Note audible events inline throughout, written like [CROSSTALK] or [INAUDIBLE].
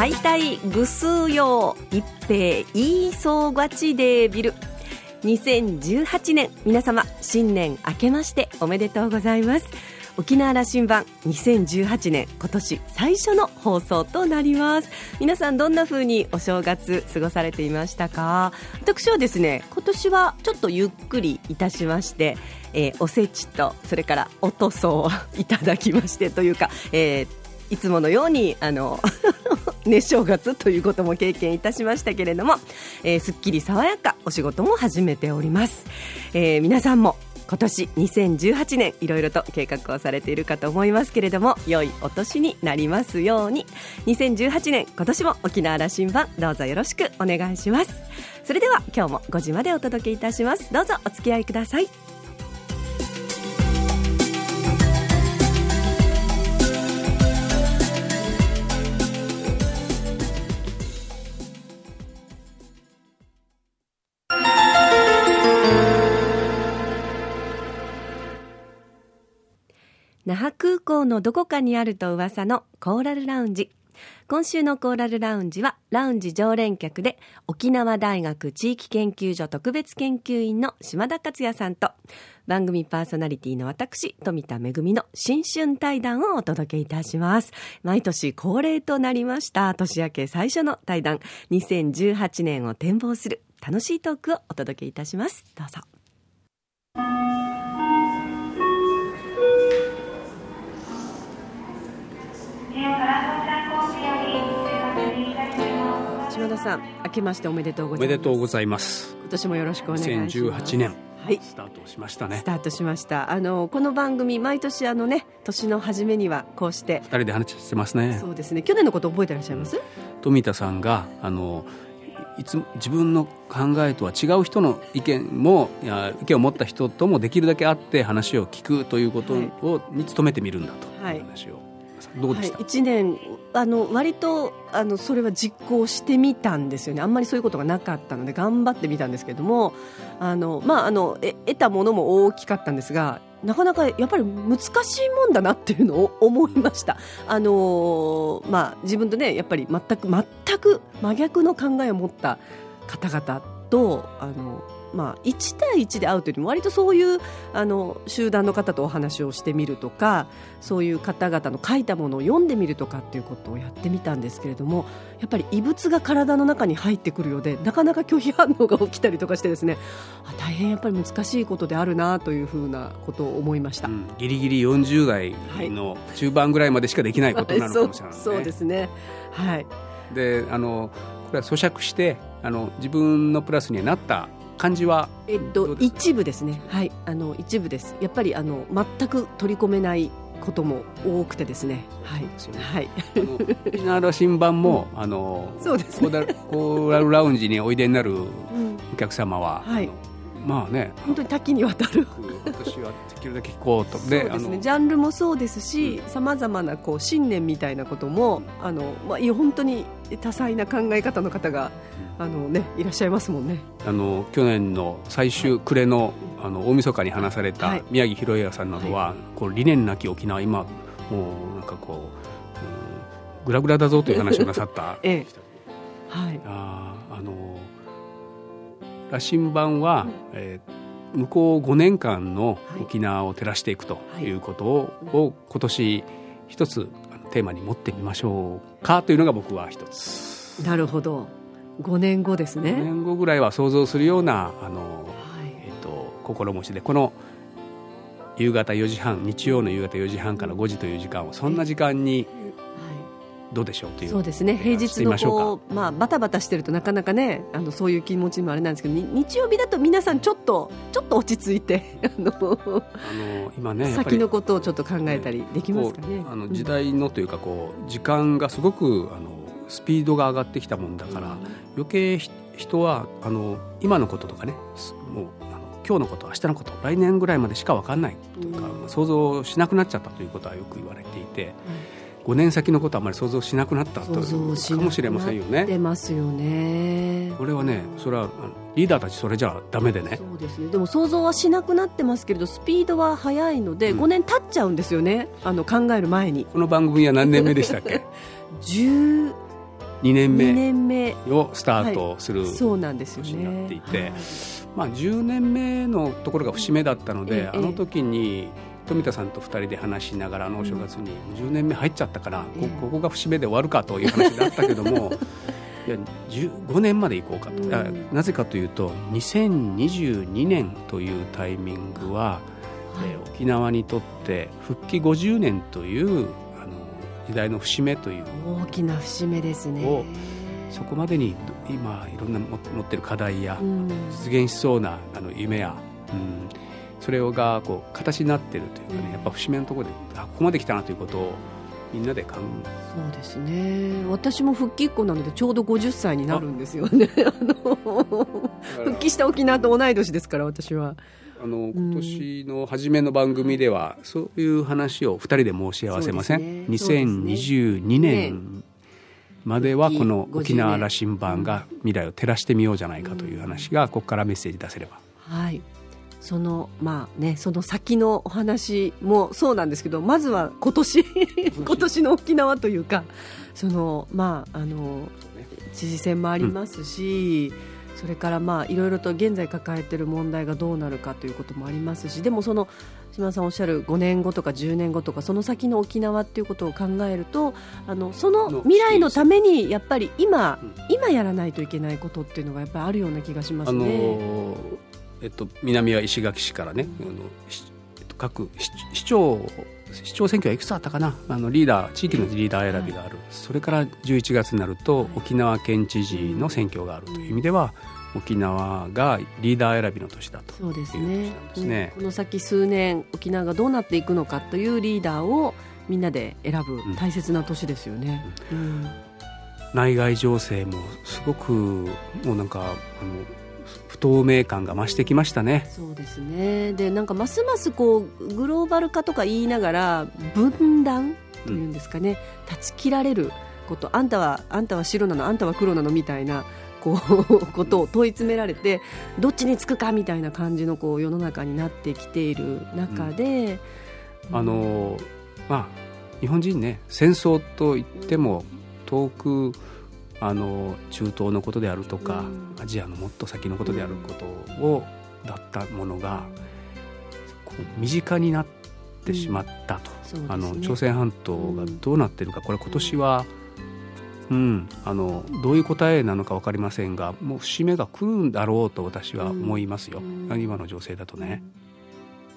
敗退ぐすうよう一平いいそうがちでビル。2018年皆様新年明けましておめでとうございます。沖縄羅針盤2018年今年最初の放送となります。皆さんどんな風にお正月過ごされていましたか？私はですね今年はちょっとゆっくりいたしましてえー、おせちとそれからおとそを [LAUGHS] いただきましてというか、えー、いつものようにあのね、[LAUGHS] 正月ということも経験いたしましたけれども、えー、すっきり爽やかお仕事も始めております、えー、皆さんも今年2018年いろいろと計画をされているかと思いますけれども良いお年になりますように。2018年今年も沖縄羅針盤どうぞよろしくお願いします。それでは今日も5時までお届けいたします。どうぞお付き合いください。那覇空港のどこかにあると噂のコーラルラウンジ。今週のコーラルラウンジは、ラウンジ常連客で、沖縄大学地域研究所特別研究員の島田克也さんと、番組パーソナリティの私、富田恵の新春対談をお届けいたします。毎年恒例となりました、年明け最初の対談、2018年を展望する楽しいトークをお届けいたします。どうぞ。島田さん明けましておめでとうございます。おめでとうございます。今年もよろしくお願いします。2018年はい、スタートしましたね。スタートしました。あのこの番組毎年あのね年の初めにはこうして二人で話してますね。そうですね。去年のこと覚えてらっしゃいます？富田さんがあのいつ自分の考えとは違う人の意見も意見を持った人ともできるだけ会って話を聞くということを、はい、に努めてみるんだという話をどうでした、はい、1年あの割とあのそれは実行してみたんですよねあんまりそういうことがなかったので頑張ってみたんですけどもあの、まあ、あの得たものも大きかったんですがなかなかやっぱり難しいもんだなっていうのを [LAUGHS] 思いました。あのまあ、自分とねやっぱり全く全く真逆の考えを持った方々とあのまあ、1対1で会うというよりも割とそういうあの集団の方とお話をしてみるとかそういう方々の書いたものを読んでみるとかっていうことをやってみたんですけれどもやっぱり異物が体の中に入ってくるようでなかなか拒否反応が起きたりとかしてですねあ大変やっぱり難しいことであるなというふうなことを思いました、うん、ギリギリ40代の中盤ぐらいまでしかできないことなのかもしれない、ね、そうですね。はい。であのこれは咀嚼してあの自分のプラスになった感じは？えっと一部ですね。はい。あの一部です。やっぱりあの全く取り込めないことも多くてですね。はい。はい。沖縄の新版も、あの、そうですね。コーラルラウンジにおいでになるお客様は、はい。まあね。本当に多岐にわたる。私はできるだけ聞こうと。でそうですね。ジャンルもそうですしさまざまなこう信念みたいなこともあの、まあ、本当に多彩な考え方の方が、あのね、いらっしゃいますもんね。あの去年の最終暮れの,、あの大晦日に話された宮城博也さんなどは、はい、こう理念なき沖縄今もうなんかこう、うん、グラグラだぞという話をなさった、[LAUGHS] ええ、はい。ああの羅針盤は、うん、えー、向こう5年間の沖縄を照らしていくとい。うことをはい、を今年一つテーマに持ってみましょうかというのが僕は一つ。なるほど5年後ですね。5年後ぐらいは想像するようなあの、はい、えーと、心持ちでこの夕方4時半日曜の夕方4時半から5時という時間をそんな時間にどうでしょうというそうですね。平日のこう、まあ、バタバタしてるとなかなかねあのそういう気持ちもあれなんですけど日曜日だと皆さんちょっとちょっと落ち着いて [LAUGHS] あのあの今ね先のことをちょっと考えたりできますかね。あの時代のというかこう時間がすごくあのスピードが上がってきたもんだから、余計人はあの今のこととかねもうあの今日のこと明日のこと来年ぐらいまでしか分かんないというか、想像しなくなっちゃったということはよく言われていて。5年先のことはあまり想像しなくなったとかもしれませんよね。出ますよね。これはね、それはリーダーたちそれじゃダメでね。そうですね。でも想像はしなくなってますけれど、スピードは速いので、うん、5年経っちゃうんですよね。あの考える前に。この番組は何年目でしたっけ？[LAUGHS] 10 2年目2年目。をスタートする、そうなんですよ年になねっていてはい。まあ、10年目のところが節目だったので、ええあの時に富田さんと2人で話しながらあのお正月に10年目入っちゃったから、ええ。こここが節目で終わるかという話だったけども [LAUGHS] いや15年まで行こうかと、うん。あなぜかというと2022年というタイミングは、えー沖縄にとって復帰50年という時代の節目という。大きな節目ですね。をそこまでにど今いろんな持持ってる課題や、うん。実現しそうなあの夢や、うん、それがこう形になってるというかね、うん。やっぱ節目のところであここまで来たなということをみんなで考そうですね。私も復帰っ子なのでちょうど50歳になるんですよね。[LAUGHS] 復帰した沖縄と同い年ですから私はあの今年の初めの番組では、そういう話を2人で申し合わせません、ね。2022年まではこの復帰50沖縄羅針盤が未来を照らしてみようじゃないかという話がここからメッセージ出せれば。はい。そのまあねその先のお話もそうなんですけどまずは今年 [LAUGHS] 今年の沖縄。というかそのまああの知事選もありますし、それからまあいろいろと現在抱えている問題がどうなるかということもありますしでもその島田さんおっしゃる5年後とか10年後とかその先の沖縄っていうことを考えるとあのその未来のためにやっぱり今、うん今やらないといけないことっていうのがやっぱりあるような気がしますあね。のえっと、南は石垣市からね、あのしえっと、各市市長市長選挙はいくつあったかな？あのリーダー地域のリーダー選びがある、それから11月になると沖縄県知事の選挙があるという意味では沖縄がリーダー選びの年だとそうですね。ね。うん。この先数年沖縄がどうなっていくのかというリーダーをみんなで選ぶん。大切な年ですよね。うん。内外情勢もすごくもうなんかあの不透明感が増してきましたね。そうですね。でなんかますますこうグローバル化とか言いながら分断というんですかね、断ち切られること。あんたはあんたは白なのあんたは黒なのみたいなこうことを問い詰められてどっちにつくかみたいな感じのこう世の中になってきている中で、あのまあ日本人ね戦争といっても遠くあの中東のことであるとか、うん。アジアのもっと先のことであることを、だったものがこう身近になってしまったと、そうですね。あの朝鮮半島がどうなってるか。これ今年は、うん、あのどういう答えなのか分かりませんがもう節目が来るんだろうと私は思いますよ、うん。今の情勢だとね。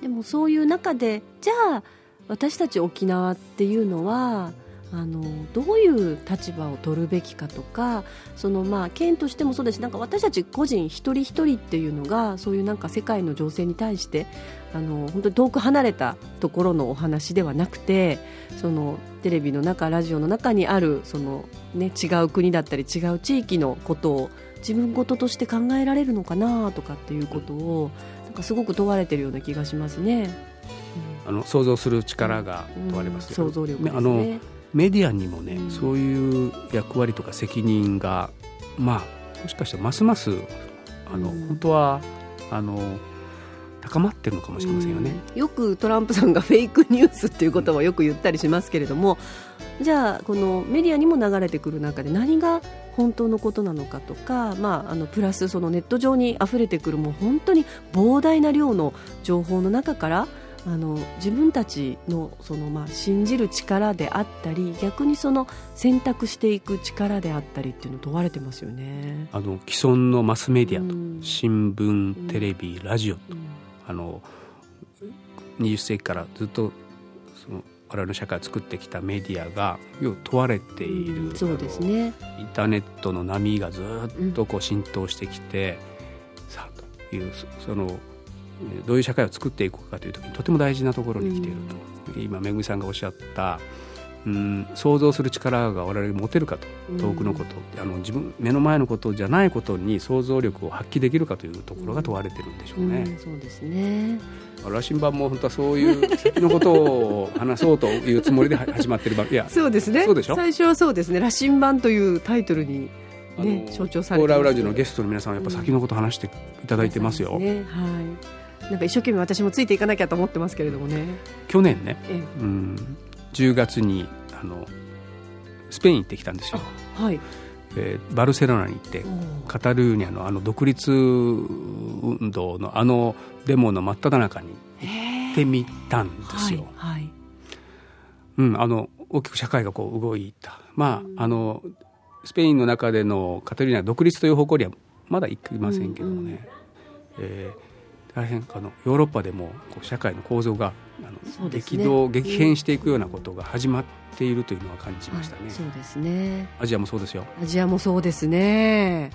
でもそういう中でじゃあ私たち沖縄っていうのはあのどういう立場を取るべきかとかそのまあ県としてもそうですしなんか私たち個人一人一人っていうのがそういうなんか世界の情勢に対してあの本当に遠く離れたところのお話ではなくてそのテレビの中ラジオの中にあるその、ね、違う国だったり違う地域のことを自分事として考えられるのかなとかっていうことをなんかすごく問われてるような気がしますね。あの想像する力が問われますよ、うん想像力ですね。あのメディアにもね、うんそういう役割とか責任がまあもしかしたらますますあの、うん本当はあの高まってるのかもしれませんよね。うんよくトランプさんがフェイクニュースっていうことはよく言ったりしますけれども、じゃあこのメディアにも流れてくる中で何が本当のことなのかとか、まあ、あのプラスそのネット上に溢れてくるもう本当に膨大な量の情報の中からあの自分たちのその、まあ、信じる力であったり逆にその選択していく力であったりっていうのを問われてますよね。あの既存のマスメディアと、うん。新聞テレビラジオと、うん。あの20世紀からずっとその我々の社会を作ってきたメディアが要は問われている、うん。そうですね。インターネットの波がずっとこう浸透してきて、さあというそそのえーどういう社会を作っていくかという時にとても大事なところに来ていると、今めぐみさんがおっしゃったうん想像する力が我々に持てるかと遠くのこと、あの自分目の前のことじゃないことに想像力を発揮できるかというところが問われてるんでしょうね。うん、そうですね。羅針盤も本当はそういう先のことを話そうというつもりでは始まってる番いやそうですね。そうでしょ？最初はそうですね。羅針盤というタイトルにあねの象徴されてオーラウラジオのスゲストの皆さんはやっぱ先のこと話していただいてますよ。ね、はい。なんか一生懸命私もついていかなきゃと思ってますけれどもね。去年ね、えうん、10月にあのスペイン行ってきたんですよ。えはい。えー、バルセロナに行ってカタルーニャのあの独立運動のあのデモの真っ只中に行ってみたんですよ。はい、はい、うん、あの大きく社会がこう動いた、まあ、あのスペインの中でのカタルーニャ独立という方向にはまだ行きませんけどもね、うんうん、えー、大変あのヨーロッパでもこう社会の構造があの、ね、激動激変していくようなことが始まっているというのは感じましたね、そうですねアジアもそうですよアジアもそうですね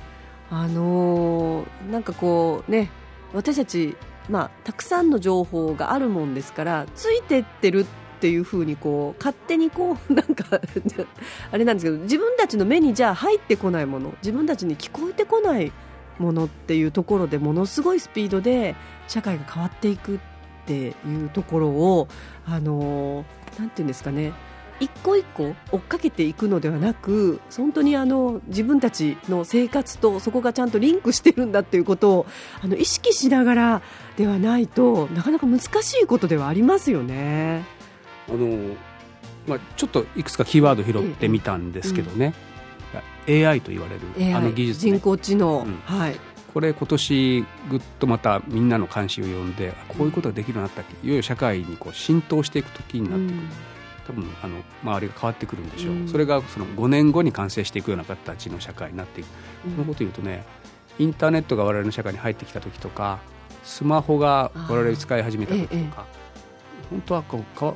あのー、なんかこうね私たちまあ、たくさんの情報があるもんですからついてってるっていうふうにこう勝手にこうなんかあれなんですけど自分たちの目にじゃあ入ってこないもの自分たちに聞こえてこないものっていうところでものすごいスピードで社会が変わっていくっていうところをあのなんていうんですかね。一個一個追っかけていくのではなく本当にあの自分たちの生活とそこがちゃんとリンクしてるんだっていうことをあの意識しながらではないとなかなか難しいことではありますよね。あのまあ、ちょっといくつかキーワード拾ってみたんですけどね、うん、AI と言われるあの技術、ね、人工知能、うん、はい。これ今年ぐっとまたみんなの関心を呼んでこういうことができるようになったっけ？いよいよ社会にこう浸透していく時になってくる、うん。多分あの周りが変わってくるんでしょう、うん、それがその5年後に完成していくような形の社会になっていく、うん、そのこと言うとねインターネットが我々の社会に入ってきた時とかスマホが我々使い始めた時とか、ええ、本当はこうか、うん、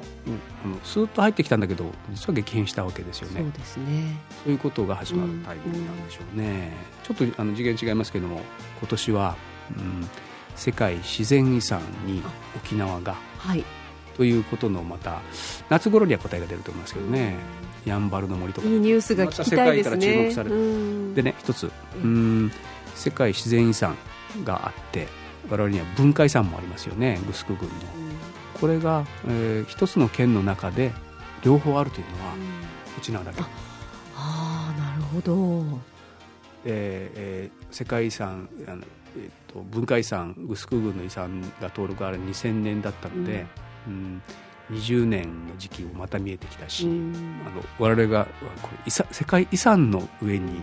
あのスーッと入ってきたんだけど実は激変したわけですよね。そうですね。そういうことが始まるタイミングなんでしょうね、ちょっとあの次元違いますけども今年は、うん、世界自然遺産に沖縄が、はい。ということのまた夏頃には答えが出ると思いますけどね。やんばるの森とか。いいニュースが聞きたいですね、ま、世界から注目される。でね一つ。うん。世界自然遺産があって我々には文化遺産もありますよね。グスク郡のこれが、えー、一つの県の中で両方あるというのはうちなだけ。ああなるほど。えー、世界遺産あの、えーと、文化遺産グスク郡の遺産が登録あれ2000年だったので、うん。うん、20年の時期もまた見えてきたし、うん、あの我々がこれ世界遺産の上に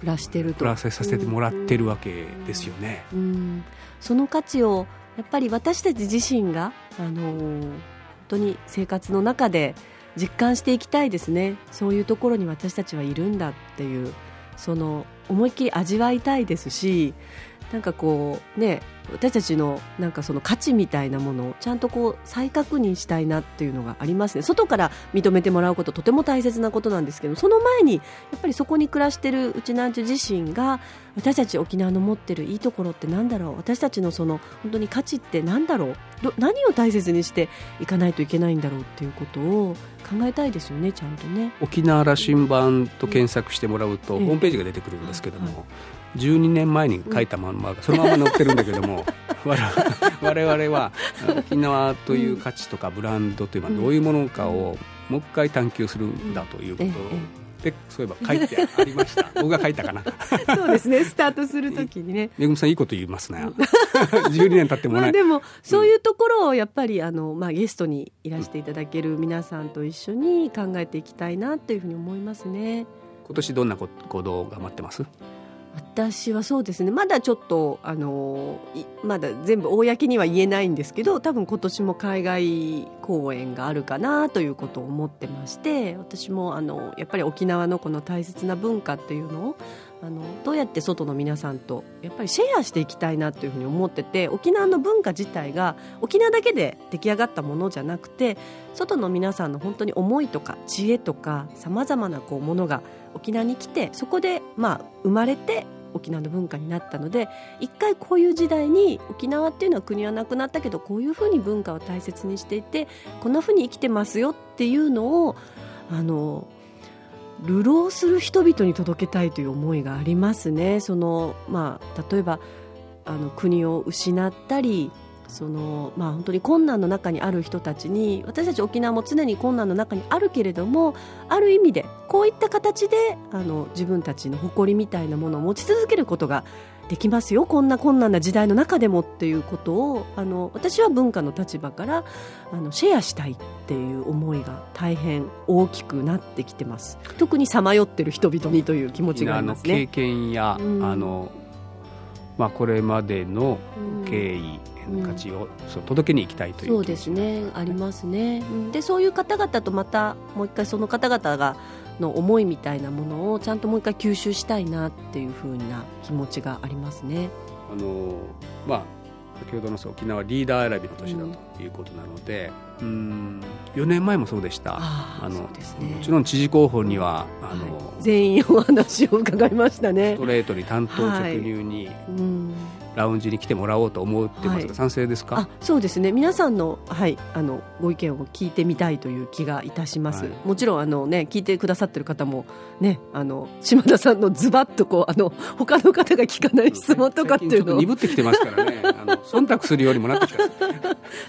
暮らしてると。暮らさせてもらってるわけですよね、うん、その価値をやっぱり私たち自身が、あのー、本当に生活の中で実感していきたいですね。そういうところに私たちはいるんだっていうその思いっきり味わいたいですしなんかこうね私たちのなんかその価値みたいなものをちゃんとこう再確認したいなっていうのがありますね。外から認めてもらうこととても大切なことなんですけどその前にやっぱりそこに暮らしてるうちなんちゅ自身が私たち沖縄の持ってるいいところってなんだろう？私たちのその本当に価値ってなんだろう？何を大切にしていかないといけないんだろうっていうことを考えたいですよねちゃんとね。沖縄羅針盤と検索してもらうと、ホームページが出てくるんですけども、はい12年前に書いたまんまがそのまま載ってるんだけども [LAUGHS] 我々は沖縄という価値とかブランドというのはどういうものかをもう一回探求するんだということ。でそういえば書いてありました。[LAUGHS] 僕が書いたかな。[LAUGHS] そうですね。スタートするときにね。めぐみさんいいこと言いますね12年経ってもね、まあ、でもそういうところをやっぱりあの、まあ、ゲストにいらしていただける皆さんと一緒に考えていきたいなというふうに思いますね。今年どんな行動が待ってます？私はそうですね。まだちょっとあのまだ全部公には言えないんですけど多分今年も海外公演があるかなということを思ってまして私もあのやっぱり沖縄のこの大切な文化っていうのをあのどうやって外の皆さんとやっぱりシェアしていきたいなというふうに思ってて沖縄の文化自体が沖縄だけで出来上がったものじゃなくて外の皆さんの本当に思いとか知恵とかさまざまなこうものが沖縄に来てそこでまあ生まれて沖縄の文化になったので一回こういう時代に沖縄っていうのは国はなくなったけどこういうふうに文化を大切にしていてこんなふうに生きてますよっていうのをあの流浪する人々に届けたいという思いがありますね。そのまあ、例えばあの国を失ったりそのまあ、本当に困難の中にある人たちに私たち沖縄も常に困難の中にあるけれどもある意味でこういった形であの自分たちの誇りみたいなものを持ち続けることができますよこんな困難な時代の中でもっていうことをあの私は文化の立場からあのシェアしたいっていう思いが大変大きくなってきてます。特にさまよってる人々にという気持ちがありますね。経験や、うん、あのまあ、これまでの経緯、うん、価値をそう届けに行きたいというそうですね。ありますね、でそういう方々とまたもう一回その方々がの思いみたいなものをちゃんともう一回吸収したいなっていうふうな気持ちがありますね。あのまあ先ほどの沖縄リーダー選びの年だということなので、うん、うん4年前もそうでした。あの、ね、もちろん知事候補にはあの、はい、全員お話を伺いましたね。ストレートに担当直入に、はい、うんラウンジに来てもらおうと思ってますが、はい、賛成ですか？そうですね。皆さんの,、はい、あのご意見を聞いてみたいという気がいたします、はい、もちろんあの、ね、聞いてくださってる方も、ね、あの島田さんのズバッとこうあの他の方が聞かない質問とかっていうのを鈍ってきてますからね。あの忖度するようにもなってきた。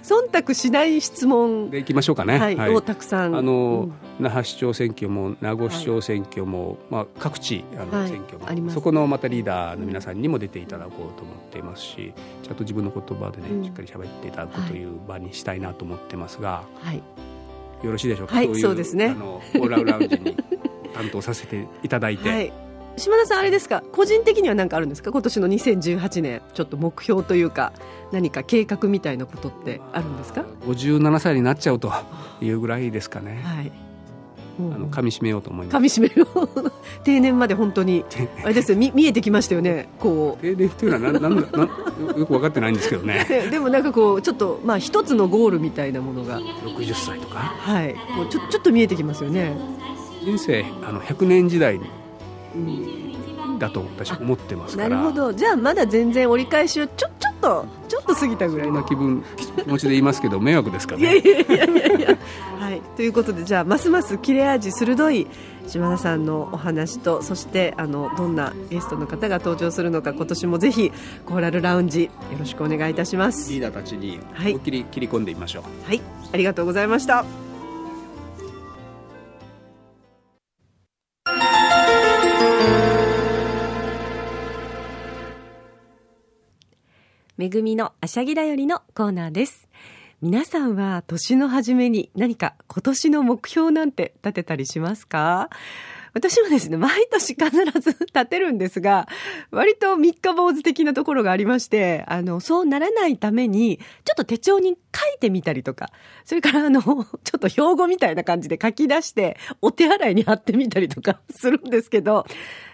忖度しない質問でいきましょうかね、はいはい、をたくさん。あの、うん、那覇市長選挙も名護市長選挙も、まあ、各地あの選挙も、あそこのまたリーダーの皆さんにも出ていただこうと思っていますしちゃんと自分の言葉でね、うん、しっかり喋っていただくという場にしたいなと思ってますが、はい、よろしいでしょうか、はい、そうですね。あのオーラウラウンジに担当させていただいて。はい。島田さん、あれですか？個人的には何かあるんですか？今年の2018年ちょっと目標というか何か計画みたいなことってあるんですか？57歳になっちゃうというぐらいですかね。はい。あの噛み締めようと思います。噛み締めよう。定年まで本当に [LAUGHS] あれですよ見見えてきましたよね。こう定年っていうのはなんなんなんよく分かってないんですけどね。[LAUGHS] でもなんかこうちょっとまあ一つのゴールみたいなものが60歳とかはいもうちょちょっと見えてきますよね。人生あの100年時代にだと私は思ってますから。なるほど。じゃあまだ全然折り返しをちょちょっとちょっと過ぎたぐらいの気分気持ちで言いますけど迷惑ですかね。いやいやいやいやはい。ということでじゃあますます切れ味鋭い島田さんのお話とそしてあのどんなゲストの方が登場するのか今年もぜひコーラルラウンジよろしくお願いいたします。リーダーたちに思いっきり切り込んでみましょう。はい。ありがとうございましためぐみのあしゃぎだよりのコーナーです。皆さんは年の初めに何か今年の目標なんて立てたりしますか？私はですね、毎年必ず立てるんですが、割と三日坊主的なところがありまして、あの、そうならないために、ちょっと手帳に書いてみたりとか、それからあの、ちょっと標語みたいな感じで書き出して、お手洗いに貼ってみたりとかするんですけど、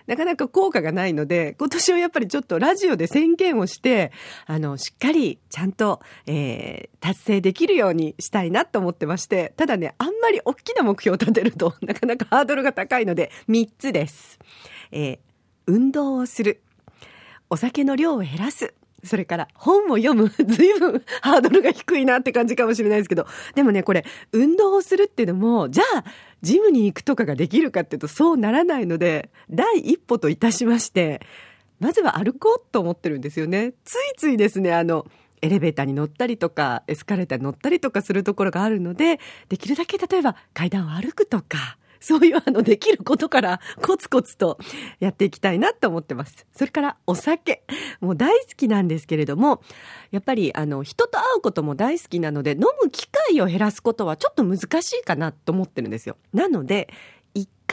なかなか効果がないので、今年はやっぱりちょっとラジオで宣言をして、あの、しっかりちゃんと、えー、達成できるようにしたいなと思ってまして、ただね、あんまり大きな目標を立てると、[LAUGHS] なかなかハードルが高いので、3つです。えー、運動をする。お酒の量を減らす。それから本を読む、ずいぶんハードルが低いなって感じかもしれないですけど、でもね、これ、運動をするっていうのも、じゃあ、ジムに行くとかができるかっていうと、そうならないので、第一歩といたしまして、まずは歩こうと思ってるんですよね。ついついですね、あの、エレベーターに乗ったりとか、エスカレーターに乗ったりとかするところがあるので、できるだけ例えば階段を歩くとか、そういうあのできることからコツコツとやっていきたいなと思ってます。それからお酒。もう大好きなんですけれども、やっぱりあの人と会うことも大好きなので、飲む機会を減らすことはちょっと難しいかなと思ってるんですよ。なので、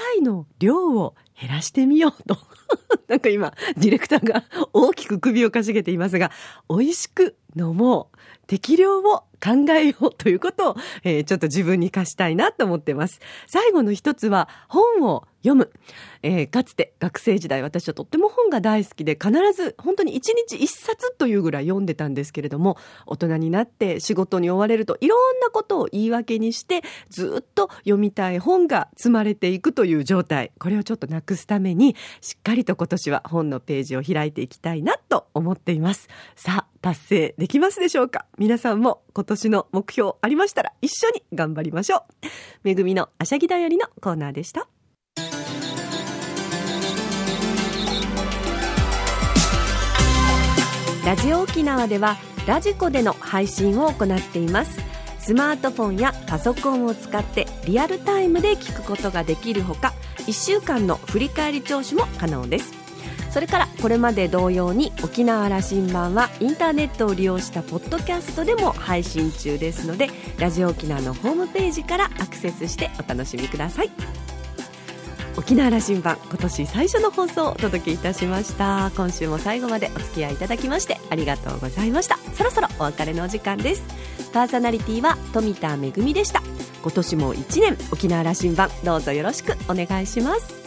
回の量を減らしてみようと。[LAUGHS] なんか今、ディレクターが大きく首をかしげていますが、美味しく飲もう。適量を考えようということを、えー、ちょっと自分に課したいなと思ってます。最後の一つは本を読む。えー、かつて学生時代私はとっても本が大好きで必ず本当に一日一冊というぐらい読んでたんですけれども大人になって仕事に追われるといろんなことを言い訳にしてずっと読みたい本が積まれていくという状態。これをちょっとなくすためにしっかりと今年は本のページを開いていきたいなと思っています。さあ達成できますでしょうか？皆さんも今年の目標ありましたら一緒に頑張りましょう。めぐみのあしゃぎだよりのコーナーでした。ラジオ沖縄ではラジコでの配信を行っています。スマートフォンやパソコンを使ってリアルタイムで聞くことができるほか1週間の振り返り聴取も可能です。それからこれまで同様に沖縄羅針盤はインターネットを利用したポッドキャストでも配信中ですのでラジオ沖縄のホームページからアクセスしてお楽しみください。沖縄羅針盤今年最初の放送をお届けいたしました。今週も最後までお付き合いいただきましてありがとうございました。そろそろお別れのお時間です。パーソナリティは富田恵でした。今年も1年沖縄羅針盤どうぞよろしくお願いします。